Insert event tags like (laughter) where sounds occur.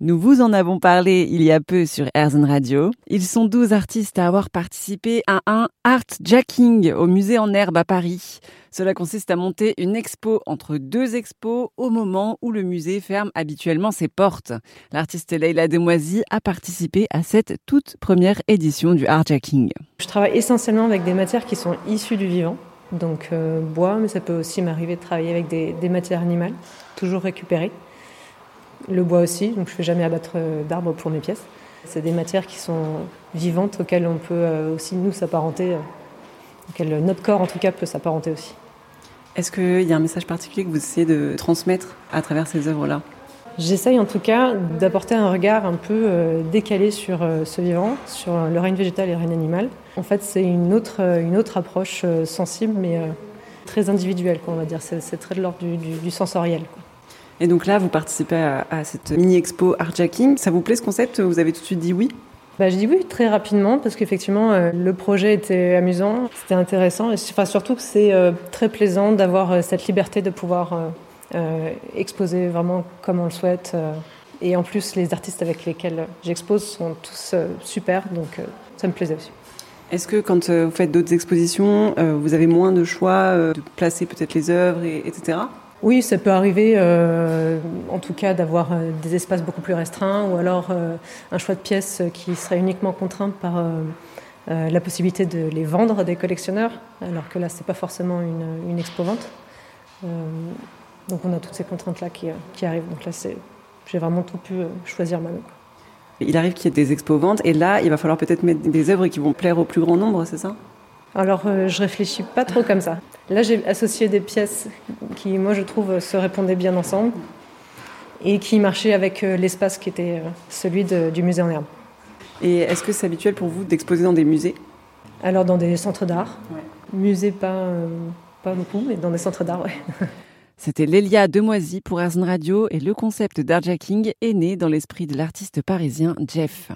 Nous vous en avons parlé il y a peu sur Airzone Radio. Ils sont 12 artistes à avoir participé à un art jacking au musée en herbe à Paris. Cela consiste à monter une expo entre deux expos au moment où le musée ferme habituellement ses portes. L'artiste Leila Demoisy a participé à cette toute première édition du art jacking. Je travaille essentiellement avec des matières qui sont issues du vivant, donc euh, bois, mais ça peut aussi m'arriver de travailler avec des matières animales, toujours récupérées le bois aussi, donc je ne fais jamais abattre euh, d'arbres pour mes pièces. C'est des matières qui sont vivantes auxquelles on peut euh, aussi nous s'apparenter, euh, auxquelles notre corps en tout cas peut s'apparenter aussi. Est-ce qu'il y a un message particulier que vous essayez de transmettre à travers ces œuvres-là? J'essaye en tout cas d'apporter un regard un peu décalé sur ce vivant, sur le règne végétal et le règne animal. En fait, c'est une autre, une autre approche sensible, mais très individuelle, on va dire. C'est très de l'ordre du, du, sensoriel. Et donc là, vous participez à, cette mini-expo Artjacking. Ça vous plaît ce concept? Vous avez tout de suite dit oui? Bah, je dis oui très rapidement parce qu'effectivement euh, le projet était amusant, c'était intéressant et enfin, surtout que c'est euh, très plaisant d'avoir euh, cette liberté de pouvoir exposer vraiment comme on le souhaite. et en plus les artistes avec lesquels j'expose sont tous super donc ça me plaisait aussi. Est-ce que quand vous faites d'autres expositions, vous avez moins de choix de placer peut-être les œuvres, et, etc. Oui, ça peut arriver, euh, en tout cas, d'avoir euh, des espaces beaucoup plus restreints ou alors euh, un choix de pièces qui serait uniquement contraint par la possibilité de les vendre à des collectionneurs, alors que là, ce n'est pas forcément une, une expo-vente. donc on a toutes ces contraintes-là qui, arrivent. Donc là, j'ai vraiment tout pu choisir moi-même. Il arrive qu'il y ait des expos-ventes et là, il va falloir peut-être mettre des œuvres qui vont plaire au plus grand nombre, c'est ça? Alors, euh, je réfléchis pas trop comme ça. Là, j'ai associé des pièces qui, moi, je trouve, se répondaient bien ensemble et qui marchaient avec euh, l'espace qui était euh, celui du musée en herbe. Et est-ce que c'est habituel pour vous d'exposer dans des musées? Alors, dans des centres d'art. Musées, pas, pas beaucoup, mais dans des centres d'art, oui. (laughs) C'était Lélia Demoisy pour Airzone Radio et le concept d'artjacking est né dans l'esprit de l'artiste parisien Jeff.